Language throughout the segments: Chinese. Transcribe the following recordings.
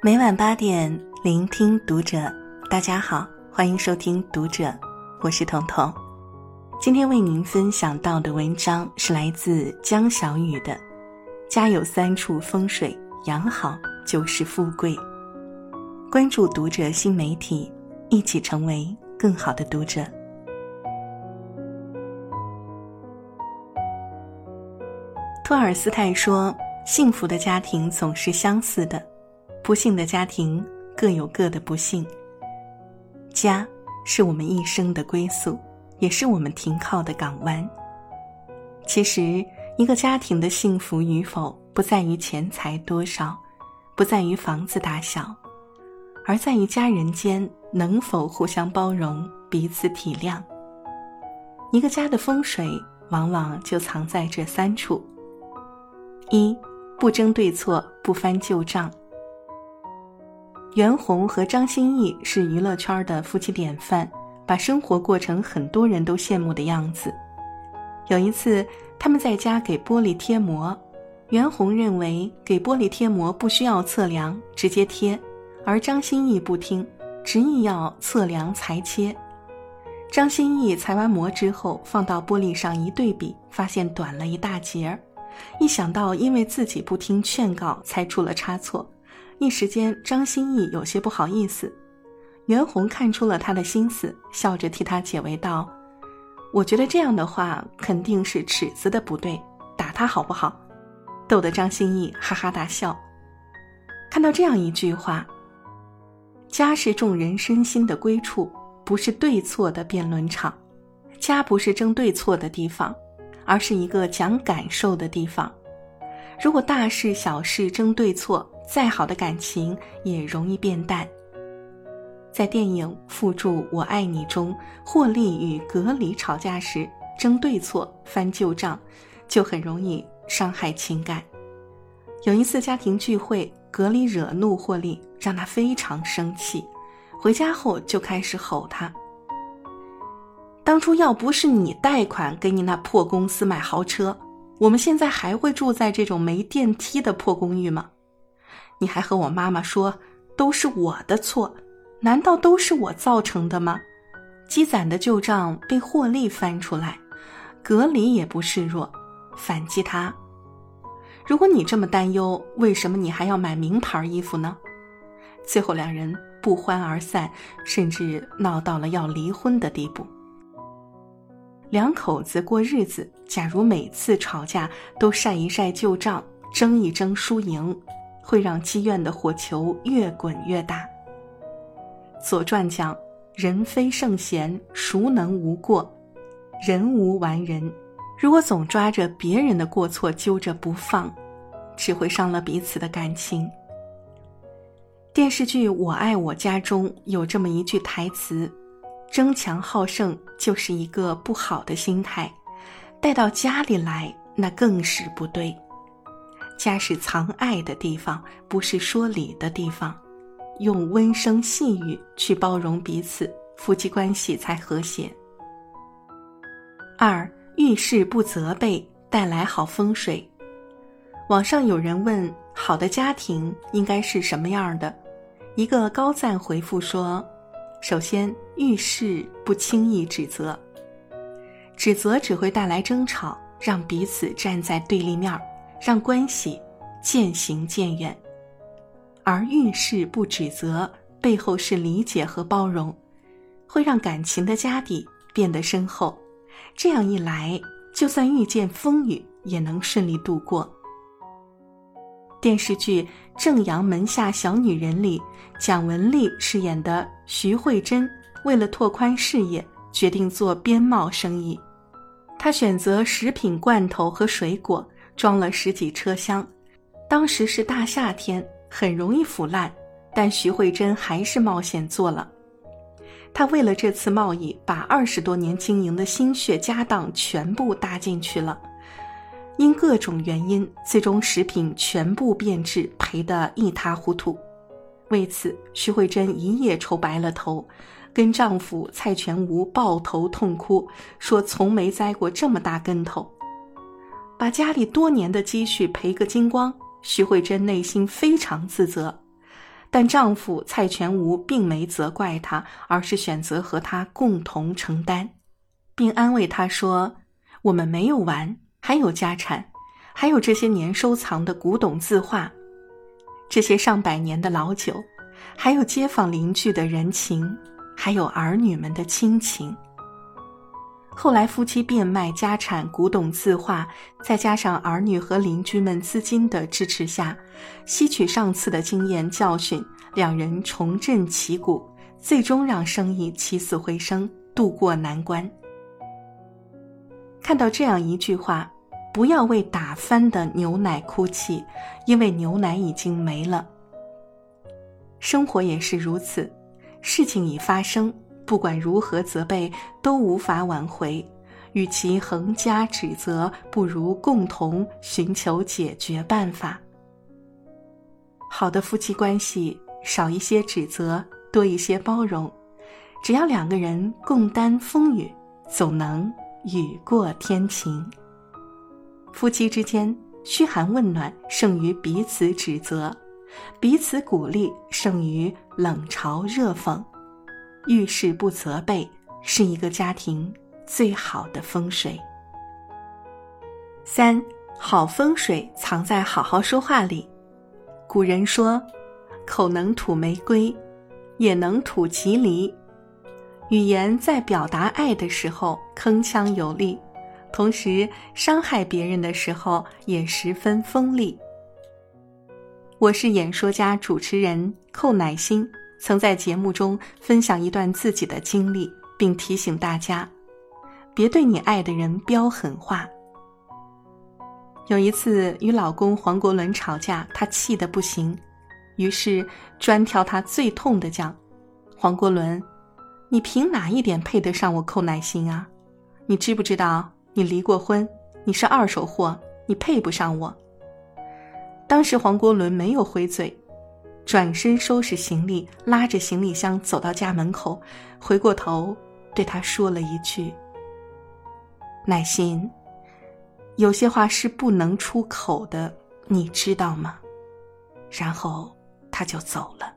每晚八点，聆听读者。大家好，欢迎收听《读者》，我是彤彤。今天为您分享到的文章是来自江小雨的《家有三处风水养好就是富贵》。关注《读者》新媒体，一起成为更好的读者。托尔斯泰说：“幸福的家庭总是相似的。”不幸的家庭各有各的不幸。家是我们一生的归宿，也是我们停靠的港湾。其实，一个家庭的幸福与否，不在于钱财多少，不在于房子大小，而在于家人间能否互相包容、彼此体谅。一个家的风水，往往就藏在这三处：一、不争对错，不翻旧账。袁弘和张歆艺是娱乐圈的夫妻典范，把生活过成很多人都羡慕的样子。有一次，他们在家给玻璃贴膜，袁弘认为给玻璃贴膜不需要测量，直接贴，而张歆艺不听，执意要测量裁切。张歆艺裁完膜之后，放到玻璃上一对比，发现短了一大截儿。一想到因为自己不听劝告才出了差错。一时间，张歆艺有些不好意思。袁弘看出了他的心思，笑着替他解围道：“我觉得这样的话肯定是尺子的不对，打他好不好？”逗得张歆艺哈哈大笑。看到这样一句话：“家是众人身心的归处，不是对错的辩论场。家不是争对错的地方，而是一个讲感受的地方。如果大事小事争对错，”再好的感情也容易变淡。在电影《附注我爱你》中，霍利与格里吵架时争对错、翻旧账，就很容易伤害情感。有一次家庭聚会，格里惹怒霍利，让他非常生气。回家后就开始吼他：“当初要不是你贷款给你那破公司买豪车，我们现在还会住在这种没电梯的破公寓吗？”你还和我妈妈说都是我的错，难道都是我造成的吗？积攒的旧账被霍利翻出来，格里也不示弱，反击他：如果你这么担忧，为什么你还要买名牌衣服呢？最后两人不欢而散，甚至闹到了要离婚的地步。两口子过日子，假如每次吵架都晒一晒旧账，争一争输赢。会让积怨的火球越滚越大。《左传》讲：“人非圣贤，孰能无过？人无完人。”如果总抓着别人的过错揪着不放，只会伤了彼此的感情。电视剧《我爱我家》中有这么一句台词：“争强好胜就是一个不好的心态，带到家里来，那更是不对。”家是藏爱的地方，不是说理的地方。用温声细语去包容彼此，夫妻关系才和谐。二遇事不责备，带来好风水。网上有人问：好的家庭应该是什么样的？一个高赞回复说：首先遇事不轻易指责，指责只会带来争吵，让彼此站在对立面。让关系渐行渐远，而遇事不指责，背后是理解和包容，会让感情的家底变得深厚。这样一来，就算遇见风雨，也能顺利度过。电视剧《正阳门下小女人》里，蒋雯丽饰演的徐慧珍，为了拓宽事业，决定做边贸生意。她选择食品罐头和水果。装了十几车厢，当时是大夏天，很容易腐烂，但徐慧珍还是冒险做了。她为了这次贸易，把二十多年经营的心血家当全部搭进去了。因各种原因，最终食品全部变质，赔得一塌糊涂。为此，徐慧珍一夜愁白了头，跟丈夫蔡全吴抱头痛哭，说从没栽过这么大跟头。把家里多年的积蓄赔个精光，徐慧珍内心非常自责。但丈夫蔡全无并没责怪她，而是选择和她共同承担，并安慰她说：“我们没有完，还有家产，还有这些年收藏的古董字画，这些上百年的老酒，还有街坊邻居的人情，还有儿女们的亲情。”后来夫妻变卖家产、古董字画，再加上儿女和邻居们资金的支持下，吸取上次的经验教训，两人重振旗鼓，最终让生意起死回生，渡过难关。看到这样一句话：“不要为打翻的牛奶哭泣，因为牛奶已经没了。”生活也是如此，事情已发生。不管如何责备，都无法挽回。与其横加指责，不如共同寻求解决办法。好的夫妻关系，少一些指责，多一些包容。只要两个人共担风雨，总能雨过天晴。夫妻之间，嘘寒问暖胜于彼此指责，彼此鼓励胜于冷嘲热讽。遇事不责备，是一个家庭最好的风水。三好风水藏在好好说话里。古人说：“口能吐玫瑰，也能吐吉梨。”语言在表达爱的时候铿锵有力，同时伤害别人的时候也十分锋利。我是演说家、主持人寇乃馨。曾在节目中分享一段自己的经历，并提醒大家，别对你爱的人飙狠话。有一次与老公黄国伦吵架，她气得不行，于是专挑他最痛的讲：“黄国伦，你凭哪一点配得上我寇乃馨啊？你知不知道你离过婚？你是二手货，你配不上我。”当时黄国伦没有回嘴。转身收拾行李，拉着行李箱走到家门口，回过头对他说了一句：“乃心，有些话是不能出口的，你知道吗？”然后他就走了。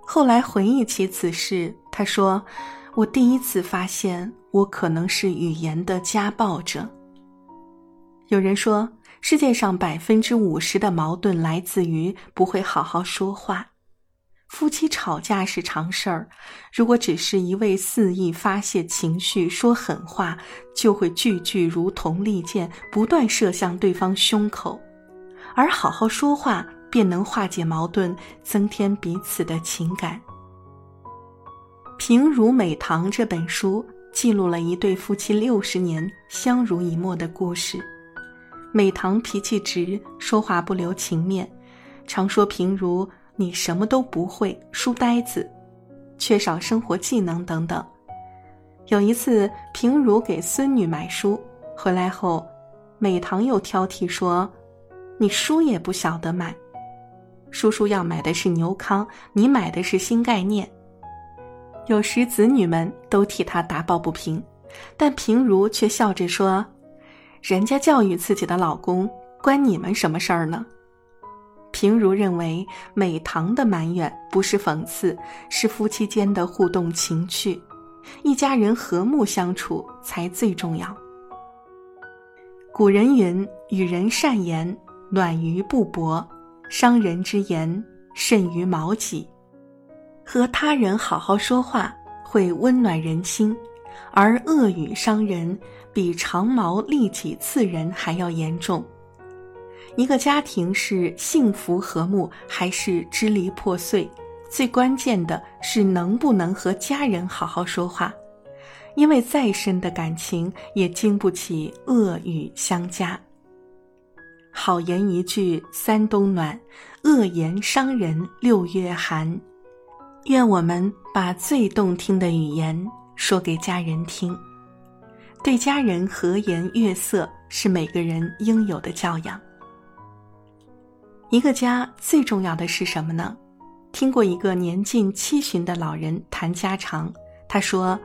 后来回忆起此事，他说：“我第一次发现，我可能是语言的家暴者。”有人说。世界上百分之五十的矛盾来自于不会好好说话。夫妻吵架是常事儿，如果只是一味肆意发泄情绪、说狠话，就会句句如同利剑，不断射向对方胸口。而好好说话，便能化解矛盾，增添彼此的情感。《平如美棠》这本书记录了一对夫妻六十年相濡以沫的故事。美棠脾气直，说话不留情面，常说平如你什么都不会，书呆子，缺少生活技能等等。有一次，平如给孙女买书，回来后，美棠又挑剔说：“你书也不晓得买，叔叔要买的是牛康，你买的是新概念。”有时子女们都替他打抱不平，但平如却笑着说。人家教育自己的老公，关你们什么事儿呢？平如认为美棠的埋怨不是讽刺，是夫妻间的互动情趣，一家人和睦相处才最重要。古人云：“与人善言，暖于布帛；伤人之言，甚于矛戟。”和他人好好说话，会温暖人心。而恶语伤人，比长矛利戟刺人还要严重。一个家庭是幸福和睦，还是支离破碎，最关键的是能不能和家人好好说话。因为再深的感情，也经不起恶语相加。好言一句三冬暖，恶言伤人六月寒。愿我们把最动听的语言。说给家人听，对家人和颜悦色是每个人应有的教养。一个家最重要的是什么呢？听过一个年近七旬的老人谈家常，他说：“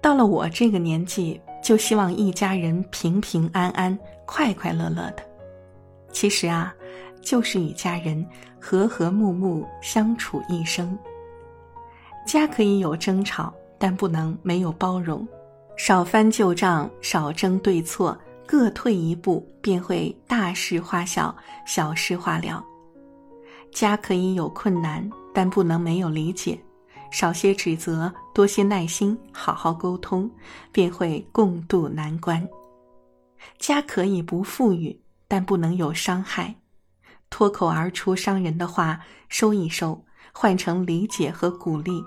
到了我这个年纪，就希望一家人平平安安、快快乐乐的。”其实啊，就是与家人和和睦睦相处一生。家可以有争吵，但不能没有包容。少翻旧账，少争对错，各退一步，便会大事化小，小事化了。家可以有困难，但不能没有理解。少些指责，多些耐心，好好沟通，便会共度难关。家可以不富裕，但不能有伤害。脱口而出伤人的话，收一收，换成理解和鼓励。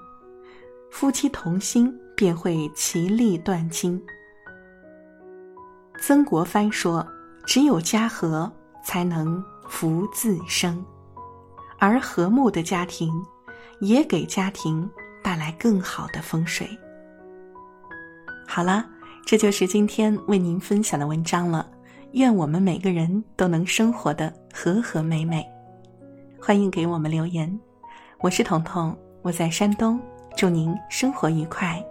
夫妻同心，便会其利断金。曾国藩说：“只有家和，才能福自生。”而和睦的家庭，也给家庭带来更好的风水。好了，这就是今天为您分享的文章了。愿我们每个人都能生活的和和美美。欢迎给我们留言，我是彤彤，我在山东，祝您生活愉快。